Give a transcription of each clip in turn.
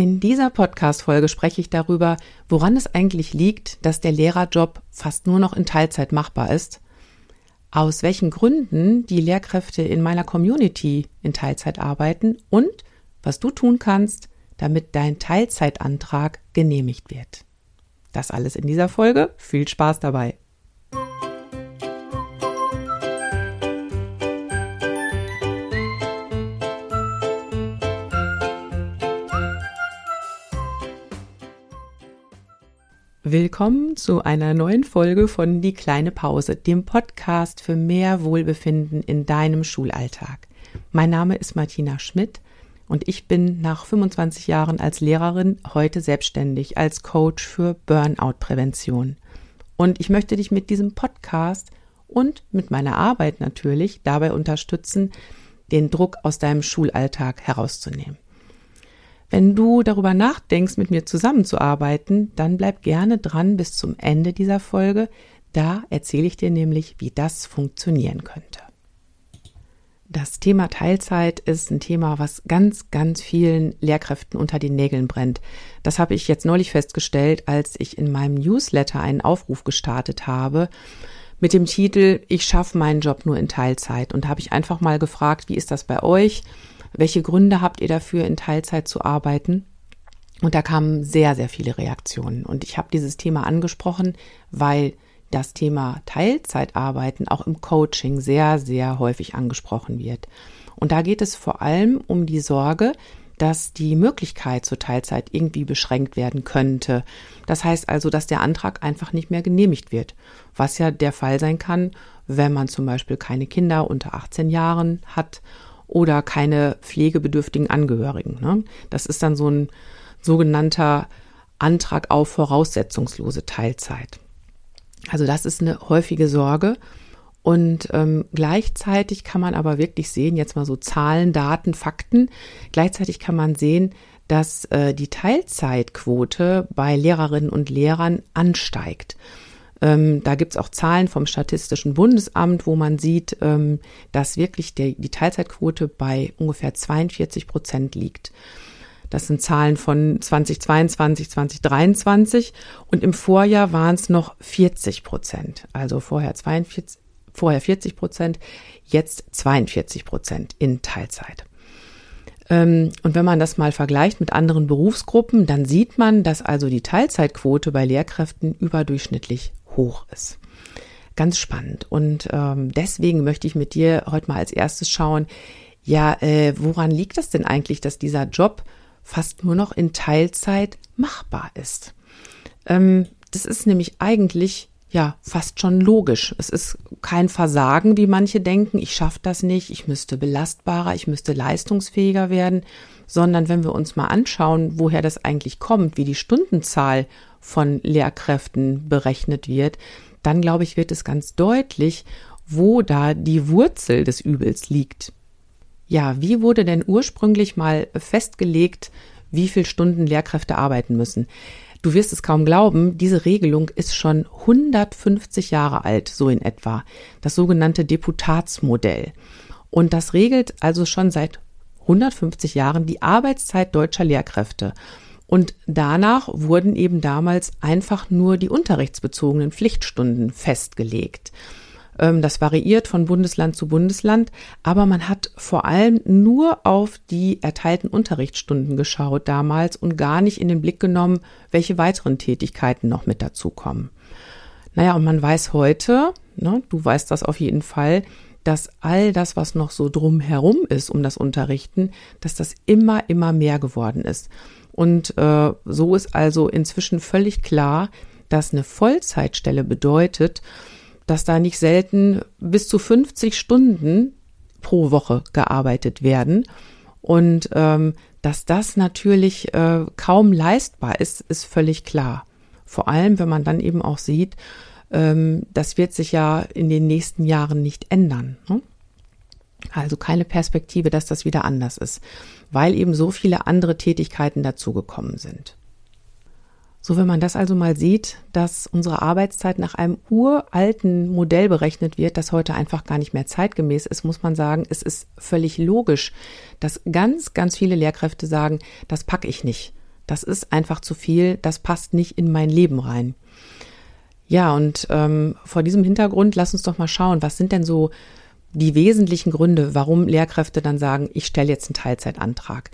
In dieser Podcast-Folge spreche ich darüber, woran es eigentlich liegt, dass der Lehrerjob fast nur noch in Teilzeit machbar ist, aus welchen Gründen die Lehrkräfte in meiner Community in Teilzeit arbeiten und was du tun kannst, damit dein Teilzeitantrag genehmigt wird. Das alles in dieser Folge. Viel Spaß dabei. Willkommen zu einer neuen Folge von Die kleine Pause, dem Podcast für mehr Wohlbefinden in deinem Schulalltag. Mein Name ist Martina Schmidt und ich bin nach 25 Jahren als Lehrerin heute selbstständig als Coach für Burnout-Prävention. Und ich möchte dich mit diesem Podcast und mit meiner Arbeit natürlich dabei unterstützen, den Druck aus deinem Schulalltag herauszunehmen. Wenn du darüber nachdenkst, mit mir zusammenzuarbeiten, dann bleib gerne dran bis zum Ende dieser Folge. Da erzähle ich dir nämlich, wie das funktionieren könnte. Das Thema Teilzeit ist ein Thema, was ganz, ganz vielen Lehrkräften unter den Nägeln brennt. Das habe ich jetzt neulich festgestellt, als ich in meinem Newsletter einen Aufruf gestartet habe mit dem Titel Ich schaffe meinen Job nur in Teilzeit. Und habe ich einfach mal gefragt, wie ist das bei euch? Welche Gründe habt ihr dafür, in Teilzeit zu arbeiten? Und da kamen sehr, sehr viele Reaktionen. Und ich habe dieses Thema angesprochen, weil das Thema Teilzeitarbeiten auch im Coaching sehr, sehr häufig angesprochen wird. Und da geht es vor allem um die Sorge, dass die Möglichkeit zur Teilzeit irgendwie beschränkt werden könnte. Das heißt also, dass der Antrag einfach nicht mehr genehmigt wird, was ja der Fall sein kann, wenn man zum Beispiel keine Kinder unter 18 Jahren hat oder keine pflegebedürftigen Angehörigen. Ne? Das ist dann so ein sogenannter Antrag auf voraussetzungslose Teilzeit. Also das ist eine häufige Sorge. Und ähm, gleichzeitig kann man aber wirklich sehen, jetzt mal so Zahlen, Daten, Fakten, gleichzeitig kann man sehen, dass äh, die Teilzeitquote bei Lehrerinnen und Lehrern ansteigt. Ähm, da gibt's auch Zahlen vom Statistischen Bundesamt, wo man sieht, ähm, dass wirklich der, die Teilzeitquote bei ungefähr 42 Prozent liegt. Das sind Zahlen von 2022, 2023 und im Vorjahr waren es noch 40 Prozent. Also vorher 42, vorher 40 Prozent, jetzt 42 Prozent in Teilzeit. Ähm, und wenn man das mal vergleicht mit anderen Berufsgruppen, dann sieht man, dass also die Teilzeitquote bei Lehrkräften überdurchschnittlich hoch ist. Ganz spannend. Und ähm, deswegen möchte ich mit dir heute mal als erstes schauen, ja, äh, woran liegt das denn eigentlich, dass dieser Job fast nur noch in Teilzeit machbar ist. Ähm, das ist nämlich eigentlich ja fast schon logisch. Es ist kein Versagen, wie manche denken, ich schaffe das nicht, ich müsste belastbarer, ich müsste leistungsfähiger werden, sondern wenn wir uns mal anschauen, woher das eigentlich kommt, wie die Stundenzahl von Lehrkräften berechnet wird, dann glaube ich, wird es ganz deutlich, wo da die Wurzel des Übels liegt. Ja, wie wurde denn ursprünglich mal festgelegt, wie viel Stunden Lehrkräfte arbeiten müssen? Du wirst es kaum glauben, diese Regelung ist schon 150 Jahre alt, so in etwa. Das sogenannte Deputatsmodell. Und das regelt also schon seit 150 Jahren die Arbeitszeit deutscher Lehrkräfte. Und danach wurden eben damals einfach nur die unterrichtsbezogenen Pflichtstunden festgelegt. Ähm, das variiert von Bundesland zu Bundesland, aber man hat vor allem nur auf die erteilten Unterrichtsstunden geschaut damals und gar nicht in den Blick genommen, welche weiteren Tätigkeiten noch mit dazukommen. Naja, und man weiß heute, ne, du weißt das auf jeden Fall, dass all das, was noch so drumherum ist um das Unterrichten, dass das immer, immer mehr geworden ist. Und äh, so ist also inzwischen völlig klar, dass eine Vollzeitstelle bedeutet, dass da nicht selten bis zu 50 Stunden pro Woche gearbeitet werden. Und ähm, dass das natürlich äh, kaum leistbar ist, ist völlig klar. Vor allem, wenn man dann eben auch sieht, ähm, das wird sich ja in den nächsten Jahren nicht ändern. Ne? Also keine Perspektive, dass das wieder anders ist, weil eben so viele andere Tätigkeiten dazugekommen sind. So, wenn man das also mal sieht, dass unsere Arbeitszeit nach einem uralten Modell berechnet wird, das heute einfach gar nicht mehr zeitgemäß ist, muss man sagen, es ist völlig logisch, dass ganz, ganz viele Lehrkräfte sagen, das packe ich nicht. Das ist einfach zu viel, das passt nicht in mein Leben rein. Ja, und ähm, vor diesem Hintergrund, lass uns doch mal schauen, was sind denn so die wesentlichen Gründe, warum Lehrkräfte dann sagen, ich stelle jetzt einen Teilzeitantrag.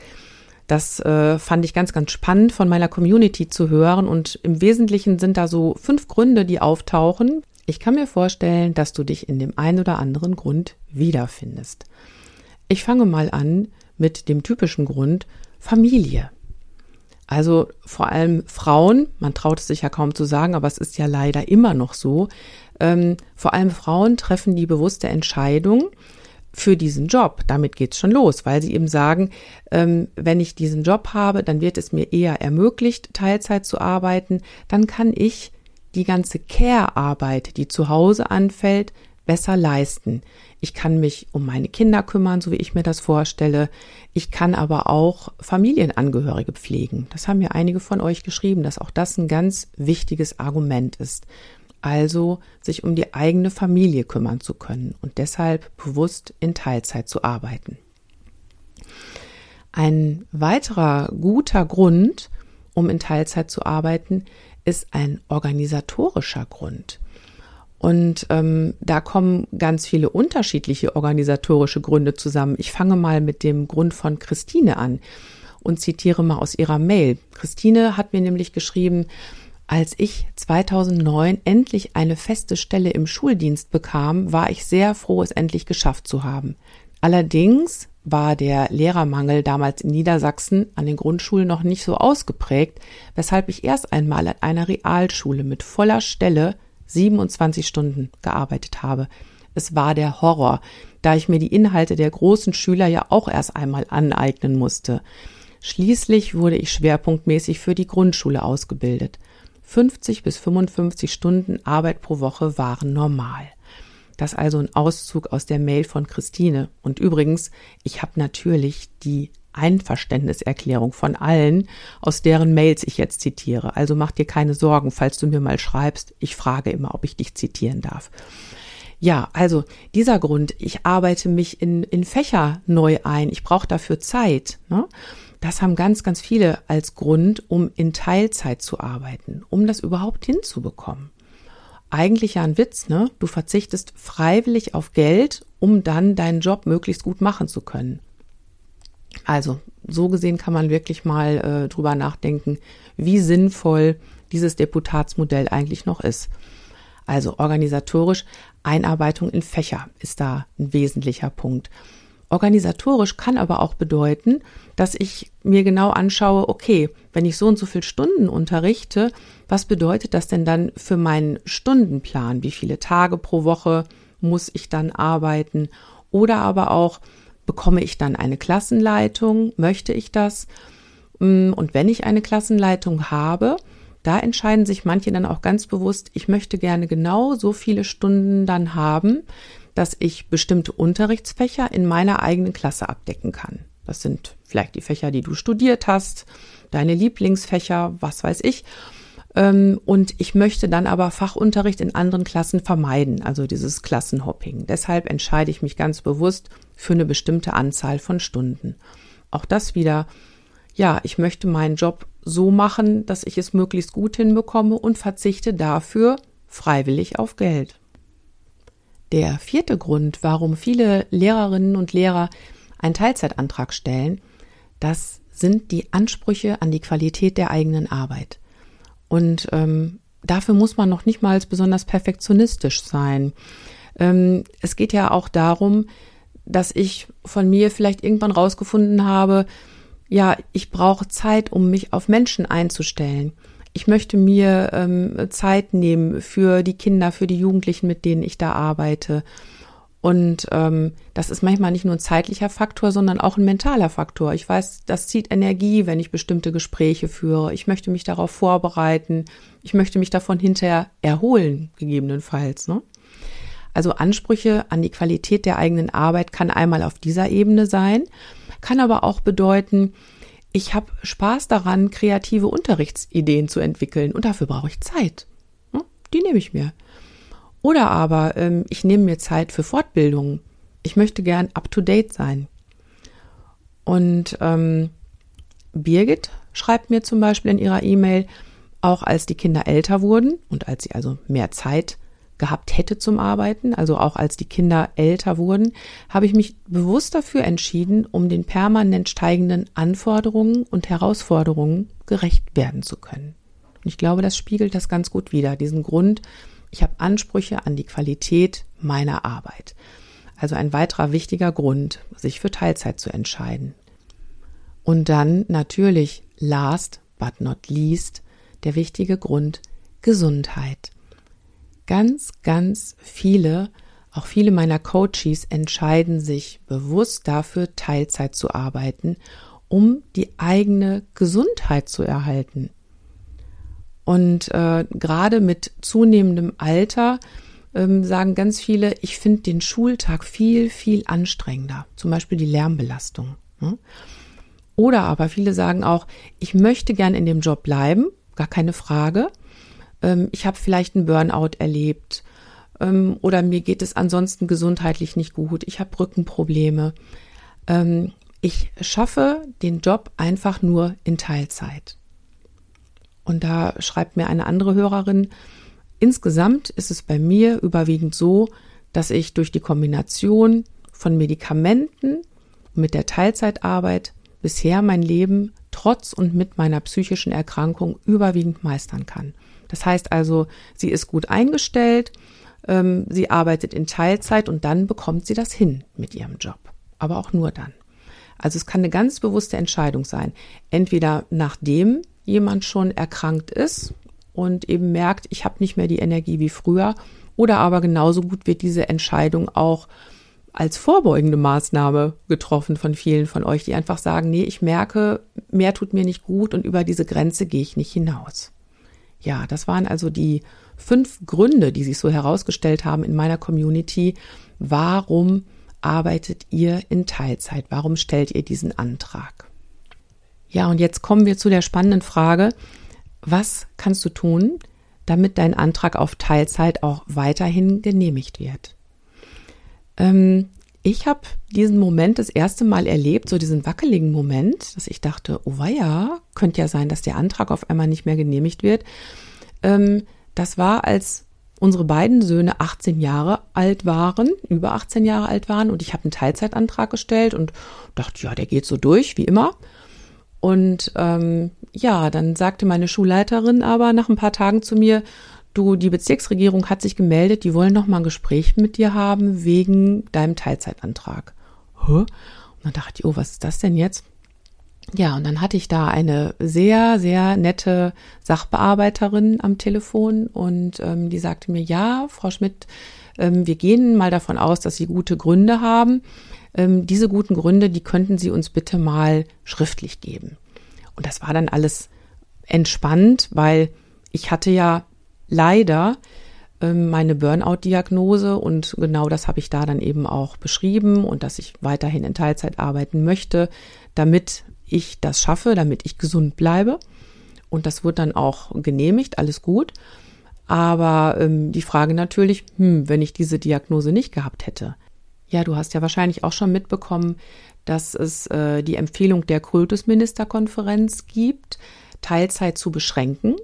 Das äh, fand ich ganz, ganz spannend von meiner Community zu hören und im Wesentlichen sind da so fünf Gründe, die auftauchen. Ich kann mir vorstellen, dass du dich in dem einen oder anderen Grund wiederfindest. Ich fange mal an mit dem typischen Grund Familie. Also vor allem Frauen, man traut es sich ja kaum zu sagen, aber es ist ja leider immer noch so, ähm, vor allem Frauen treffen die bewusste Entscheidung für diesen Job. Damit geht's schon los, weil sie eben sagen, ähm, wenn ich diesen Job habe, dann wird es mir eher ermöglicht, Teilzeit zu arbeiten, dann kann ich die ganze Care-Arbeit, die zu Hause anfällt, besser leisten. Ich kann mich um meine Kinder kümmern, so wie ich mir das vorstelle. Ich kann aber auch Familienangehörige pflegen. Das haben ja einige von euch geschrieben, dass auch das ein ganz wichtiges Argument ist. Also sich um die eigene Familie kümmern zu können und deshalb bewusst in Teilzeit zu arbeiten. Ein weiterer guter Grund, um in Teilzeit zu arbeiten, ist ein organisatorischer Grund. Und ähm, da kommen ganz viele unterschiedliche organisatorische Gründe zusammen. Ich fange mal mit dem Grund von Christine an und zitiere mal aus ihrer Mail. Christine hat mir nämlich geschrieben, als ich 2009 endlich eine feste Stelle im Schuldienst bekam, war ich sehr froh, es endlich geschafft zu haben. Allerdings war der Lehrermangel damals in Niedersachsen an den Grundschulen noch nicht so ausgeprägt, weshalb ich erst einmal an einer Realschule mit voller Stelle 27 Stunden gearbeitet habe. Es war der Horror, da ich mir die Inhalte der großen Schüler ja auch erst einmal aneignen musste. Schließlich wurde ich schwerpunktmäßig für die Grundschule ausgebildet. 50 bis 55 Stunden Arbeit pro Woche waren normal. Das also ein Auszug aus der Mail von Christine. Und übrigens, ich habe natürlich die Einverständniserklärung von allen, aus deren Mails ich jetzt zitiere. Also mach dir keine Sorgen, falls du mir mal schreibst. Ich frage immer, ob ich dich zitieren darf. Ja, also dieser Grund, ich arbeite mich in, in Fächer neu ein, ich brauche dafür Zeit. Ne? Das haben ganz, ganz viele als Grund, um in Teilzeit zu arbeiten, um das überhaupt hinzubekommen. Eigentlich ja ein Witz, ne? Du verzichtest freiwillig auf Geld, um dann deinen Job möglichst gut machen zu können. Also, so gesehen kann man wirklich mal äh, drüber nachdenken, wie sinnvoll dieses Deputatsmodell eigentlich noch ist. Also organisatorisch Einarbeitung in Fächer ist da ein wesentlicher Punkt. Organisatorisch kann aber auch bedeuten, dass ich mir genau anschaue, okay, wenn ich so und so viele Stunden unterrichte, was bedeutet das denn dann für meinen Stundenplan? Wie viele Tage pro Woche muss ich dann arbeiten? Oder aber auch, bekomme ich dann eine Klassenleitung? Möchte ich das? Mm, und wenn ich eine Klassenleitung habe, da entscheiden sich manche dann auch ganz bewusst, ich möchte gerne genau so viele Stunden dann haben, dass ich bestimmte Unterrichtsfächer in meiner eigenen Klasse abdecken kann. Das sind vielleicht die Fächer, die du studiert hast, deine Lieblingsfächer, was weiß ich. Ähm, und ich möchte dann aber Fachunterricht in anderen Klassen vermeiden, also dieses Klassenhopping. Deshalb entscheide ich mich ganz bewusst für eine bestimmte Anzahl von Stunden. Auch das wieder, ja, ich möchte meinen Job so machen, dass ich es möglichst gut hinbekomme und verzichte dafür freiwillig auf Geld. Der vierte Grund, warum viele Lehrerinnen und Lehrer einen Teilzeitantrag stellen, das sind die Ansprüche an die Qualität der eigenen Arbeit. Und ähm, dafür muss man noch nicht mal besonders perfektionistisch sein. Ähm, es geht ja auch darum, dass ich von mir vielleicht irgendwann rausgefunden habe, ja, ich brauche Zeit, um mich auf Menschen einzustellen. Ich möchte mir ähm, Zeit nehmen für die Kinder, für die Jugendlichen, mit denen ich da arbeite. Und ähm, das ist manchmal nicht nur ein zeitlicher Faktor, sondern auch ein mentaler Faktor. Ich weiß, das zieht Energie, wenn ich bestimmte Gespräche führe. Ich möchte mich darauf vorbereiten. Ich möchte mich davon hinterher erholen, gegebenenfalls. Ne? Also Ansprüche an die Qualität der eigenen Arbeit kann einmal auf dieser Ebene sein, kann aber auch bedeuten, ich habe Spaß daran, kreative Unterrichtsideen zu entwickeln und dafür brauche ich Zeit. Ne? Die nehme ich mir. Oder aber ähm, ich nehme mir Zeit für Fortbildungen. Ich möchte gern up-to-date sein. Und ähm, Birgit schreibt mir zum Beispiel in ihrer E-Mail, auch als die Kinder älter wurden und als sie also mehr Zeit gehabt hätte zum Arbeiten, also auch als die Kinder älter wurden, habe ich mich bewusst dafür entschieden, um den permanent steigenden Anforderungen und Herausforderungen gerecht werden zu können. Und ich glaube, das spiegelt das ganz gut wider, diesen Grund, ich habe Ansprüche an die Qualität meiner Arbeit. Also ein weiterer wichtiger Grund, sich für Teilzeit zu entscheiden. Und dann natürlich, last but not least, der wichtige Grund, Gesundheit ganz, ganz viele, auch viele meiner Coaches entscheiden sich bewusst dafür, Teilzeit zu arbeiten, um die eigene Gesundheit zu erhalten. Und äh, gerade mit zunehmendem Alter ähm, sagen ganz viele, ich finde den Schultag viel, viel anstrengender, zum Beispiel die Lärmbelastung. Ne? Oder aber viele sagen auch, ich möchte gern in dem Job bleiben, gar keine Frage, ähm, ich habe vielleicht einen Burnout erlebt ähm, oder mir geht es ansonsten gesundheitlich nicht gut, ich habe Rückenprobleme. Ähm, ich schaffe den Job einfach nur in Teilzeit. Und da schreibt mir eine andere Hörerin, insgesamt ist es bei mir überwiegend so, dass ich durch die Kombination von Medikamenten mit der Teilzeitarbeit bisher mein Leben trotz und mit meiner psychischen Erkrankung überwiegend meistern kann. Das heißt also, sie ist gut eingestellt, ähm, sie arbeitet in Teilzeit und dann bekommt sie das hin mit ihrem Job. Aber auch nur dann. Also es kann eine ganz bewusste Entscheidung sein. Entweder nachdem jemand schon erkrankt ist und eben merkt, ich habe nicht mehr die Energie wie früher, oder aber genauso gut wird diese Entscheidung auch als vorbeugende Maßnahme getroffen von vielen von euch, die einfach sagen, nee, ich merke, mehr tut mir nicht gut und über diese Grenze gehe ich nicht hinaus. Ja, das waren also die fünf Gründe, die sich so herausgestellt haben in meiner Community. Warum arbeitet ihr in Teilzeit? Warum stellt ihr diesen Antrag? Ja, und jetzt kommen wir zu der spannenden Frage, was kannst du tun, damit dein Antrag auf Teilzeit auch weiterhin genehmigt wird? Ähm, ich habe diesen Moment das erste Mal erlebt, so diesen wackeligen Moment, dass ich dachte, oh ja, könnte ja sein, dass der Antrag auf einmal nicht mehr genehmigt wird. Ähm, das war, als unsere beiden Söhne 18 Jahre alt waren, über 18 Jahre alt waren und ich habe einen Teilzeitantrag gestellt und dachte, ja, der geht so durch, wie immer. Und ähm, ja, dann sagte meine Schulleiterin aber nach ein paar Tagen zu mir, du, die Bezirksregierung hat sich gemeldet, die wollen noch mal ein Gespräch mit dir haben wegen deinem Teilzeitantrag. Hä? Und dann dachte ich, oh, was ist das denn jetzt? Ja, und dann hatte ich da eine sehr, sehr nette Sachbearbeiterin am Telefon und ähm, die sagte mir, ja, Frau Schmidt, ähm, wir gehen mal davon aus, dass Sie gute Gründe haben. Ähm, diese guten Gründe, die könnten Sie uns bitte mal schriftlich geben. Und das war dann alles entspannt, weil ich hatte ja leider ähm, meine Burnout-Diagnose und genau das habe ich da dann eben auch beschrieben und dass ich weiterhin in Teilzeit arbeiten möchte, damit ich das schaffe, damit ich gesund bleibe. Und das wird dann auch genehmigt, alles gut. Aber ähm, die Frage natürlich, hm, wenn ich diese Diagnose nicht gehabt hätte. Ja, du hast ja wahrscheinlich auch schon mitbekommen, dass es äh, die Empfehlung der Kultusministerkonferenz gibt, Teilzeit zu beschränken.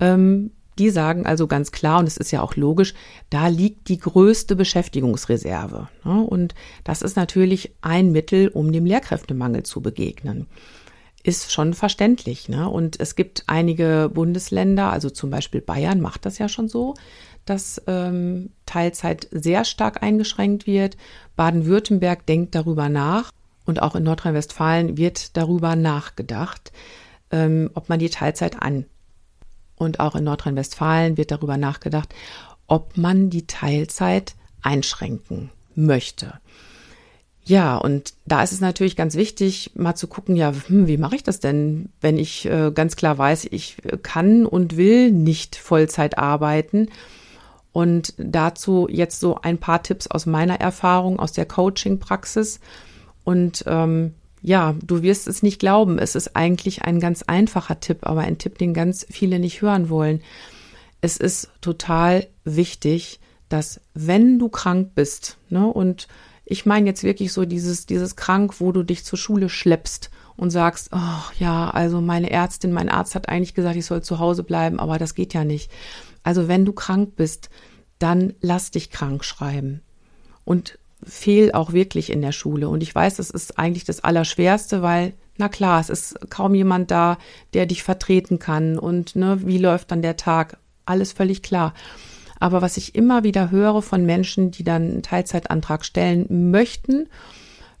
Ähm, die sagen also ganz klar, und es ist ja auch logisch, da liegt die größte Beschäftigungsreserve. Ne? Und das ist natürlich ein Mittel, um dem Lehrkräftemangel zu begegnen. Ist schon verständlich. Ne? Und es gibt einige Bundesländer, also zum Beispiel Bayern macht das ja schon so, dass ähm, Teilzeit sehr stark eingeschränkt wird. Baden-Württemberg denkt darüber nach und auch in Nordrhein-Westfalen wird darüber nachgedacht, ähm, ob man die Teilzeit an und auch in Nordrhein-Westfalen wird darüber nachgedacht, ob man die Teilzeit einschränken möchte. Ja, und da ist es natürlich ganz wichtig, mal zu gucken, ja, hm, wie mache ich das denn, wenn ich äh, ganz klar weiß, ich kann und will nicht Vollzeit arbeiten. Und dazu jetzt so ein paar Tipps aus meiner Erfahrung, aus der Coaching-Praxis. Und ähm, ja, du wirst es nicht glauben. Es ist eigentlich ein ganz einfacher Tipp, aber ein Tipp, den ganz viele nicht hören wollen. Es ist total wichtig, dass wenn du krank bist, ne, und ich meine jetzt wirklich so dieses, dieses krank, wo du dich zur Schule schleppst und sagst, oh ja, also meine Ärztin, mein Arzt hat eigentlich gesagt, ich soll zu Hause bleiben, aber das geht ja nicht. Also wenn du krank bist, dann lass dich krank schreiben. Und fehl auch wirklich in der Schule. Und ich weiß, das ist eigentlich das Allerschwerste, weil, na klar, es ist kaum jemand da, der dich vertreten kann. Und ne, wie läuft dann der Tag? Alles völlig klar. Aber was ich immer wieder höre von Menschen, die dann einen Teilzeitantrag stellen möchten,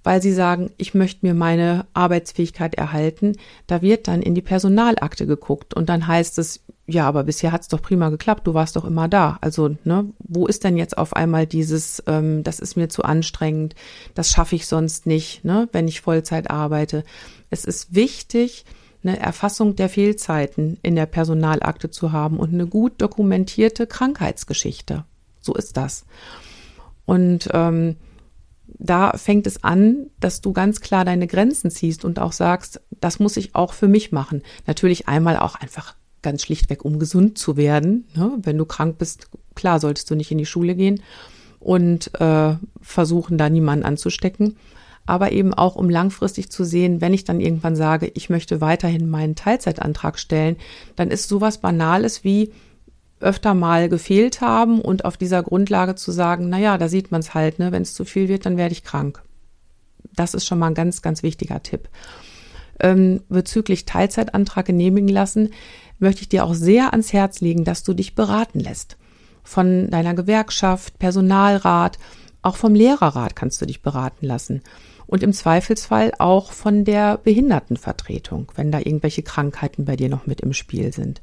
weil sie sagen, ich möchte mir meine Arbeitsfähigkeit erhalten, da wird dann in die Personalakte geguckt und dann heißt es, ja, aber bisher hat's doch prima geklappt, du warst doch immer da. Also, ne, wo ist denn jetzt auf einmal dieses, ähm, das ist mir zu anstrengend, das schaffe ich sonst nicht, ne, wenn ich Vollzeit arbeite. Es ist wichtig, eine Erfassung der Fehlzeiten in der Personalakte zu haben und eine gut dokumentierte Krankheitsgeschichte. So ist das. Und ähm, da fängt es an, dass du ganz klar deine Grenzen ziehst und auch sagst, das muss ich auch für mich machen. Natürlich einmal auch einfach ganz schlichtweg, um gesund zu werden. Ne? Wenn du krank bist, klar, solltest du nicht in die Schule gehen und äh, versuchen, da niemanden anzustecken. Aber eben auch, um langfristig zu sehen, wenn ich dann irgendwann sage, ich möchte weiterhin meinen Teilzeitantrag stellen, dann ist sowas Banales wie, öfter mal gefehlt haben und auf dieser Grundlage zu sagen, na ja, da sieht man es halt, ne, wenn es zu viel wird, dann werde ich krank. Das ist schon mal ein ganz, ganz wichtiger Tipp. Ähm, bezüglich Teilzeitantrag genehmigen lassen, möchte ich dir auch sehr ans Herz legen, dass du dich beraten lässt. Von deiner Gewerkschaft, Personalrat, auch vom Lehrerrat kannst du dich beraten lassen. Und im Zweifelsfall auch von der Behindertenvertretung, wenn da irgendwelche Krankheiten bei dir noch mit im Spiel sind.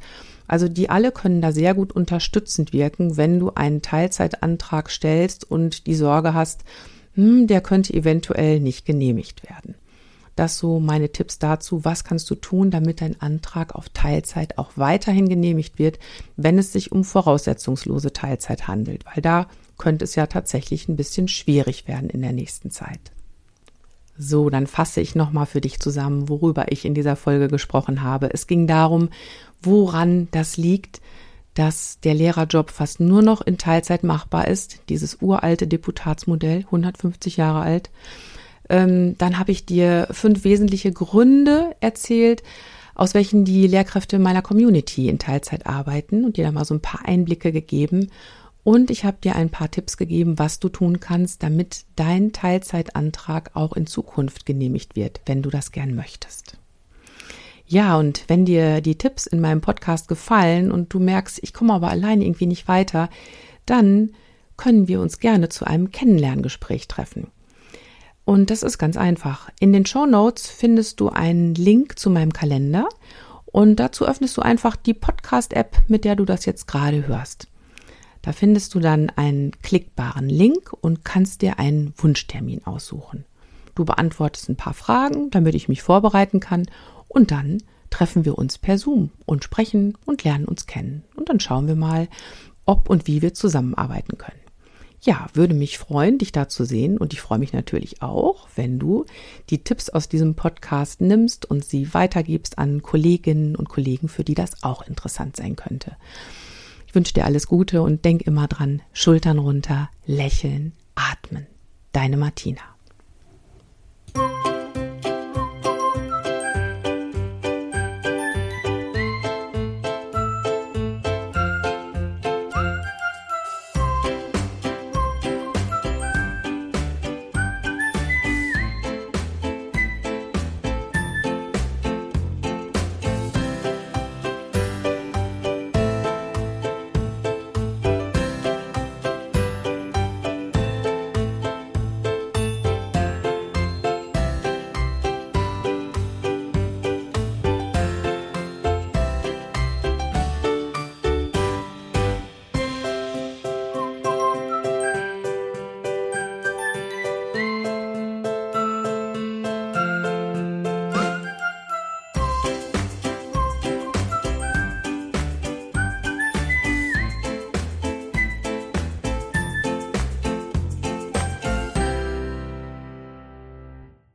Also die alle können da sehr gut unterstützend wirken, wenn du einen Teilzeitantrag stellst und die Sorge hast, hm, der könnte eventuell nicht genehmigt werden. Das so meine Tipps dazu, was kannst du tun, damit dein Antrag auf Teilzeit auch weiterhin genehmigt wird, wenn es sich um voraussetzungslose Teilzeit handelt, weil da könnte es ja tatsächlich ein bisschen schwierig werden in der nächsten Zeit. So, dann fasse ich nochmal für dich zusammen, worüber ich in dieser Folge gesprochen habe. Es ging darum, woran das liegt, dass der Lehrerjob fast nur noch in Teilzeit machbar ist, dieses uralte Deputatsmodell, 150 Jahre alt. Ähm, dann habe ich dir fünf wesentliche Gründe erzählt, aus welchen die Lehrkräfte meiner Community in Teilzeit arbeiten und dir da mal so ein paar Einblicke gegeben. Und ich habe dir ein paar Tipps gegeben, was du tun kannst, damit dein Teilzeitantrag auch in Zukunft genehmigt wird, wenn du das gern möchtest. Ja, und wenn dir die Tipps in meinem Podcast gefallen und du merkst, ich komme aber alleine irgendwie nicht weiter, dann können wir uns gerne zu einem Kennenlerngespräch treffen. Und das ist ganz einfach. In den Show Notes findest du einen Link zu meinem Kalender und dazu öffnest du einfach die Podcast-App, mit der du das jetzt gerade hörst. Da findest du dann einen klickbaren Link und kannst dir einen Wunschtermin aussuchen. Du beantwortest ein paar Fragen, damit ich mich vorbereiten kann und dann treffen wir uns per Zoom und sprechen und lernen uns kennen. Und dann schauen wir mal, ob und wie wir zusammenarbeiten können. Ja, würde mich freuen, dich da zu sehen. Und ich freue mich natürlich auch, wenn du die Tipps aus diesem Podcast nimmst und sie weitergibst an Kolleginnen und Kollegen, für die das auch interessant sein könnte. Ich wünsche dir alles Gute und denk immer dran, Schultern runter, lächeln, atmen. Deine Martina.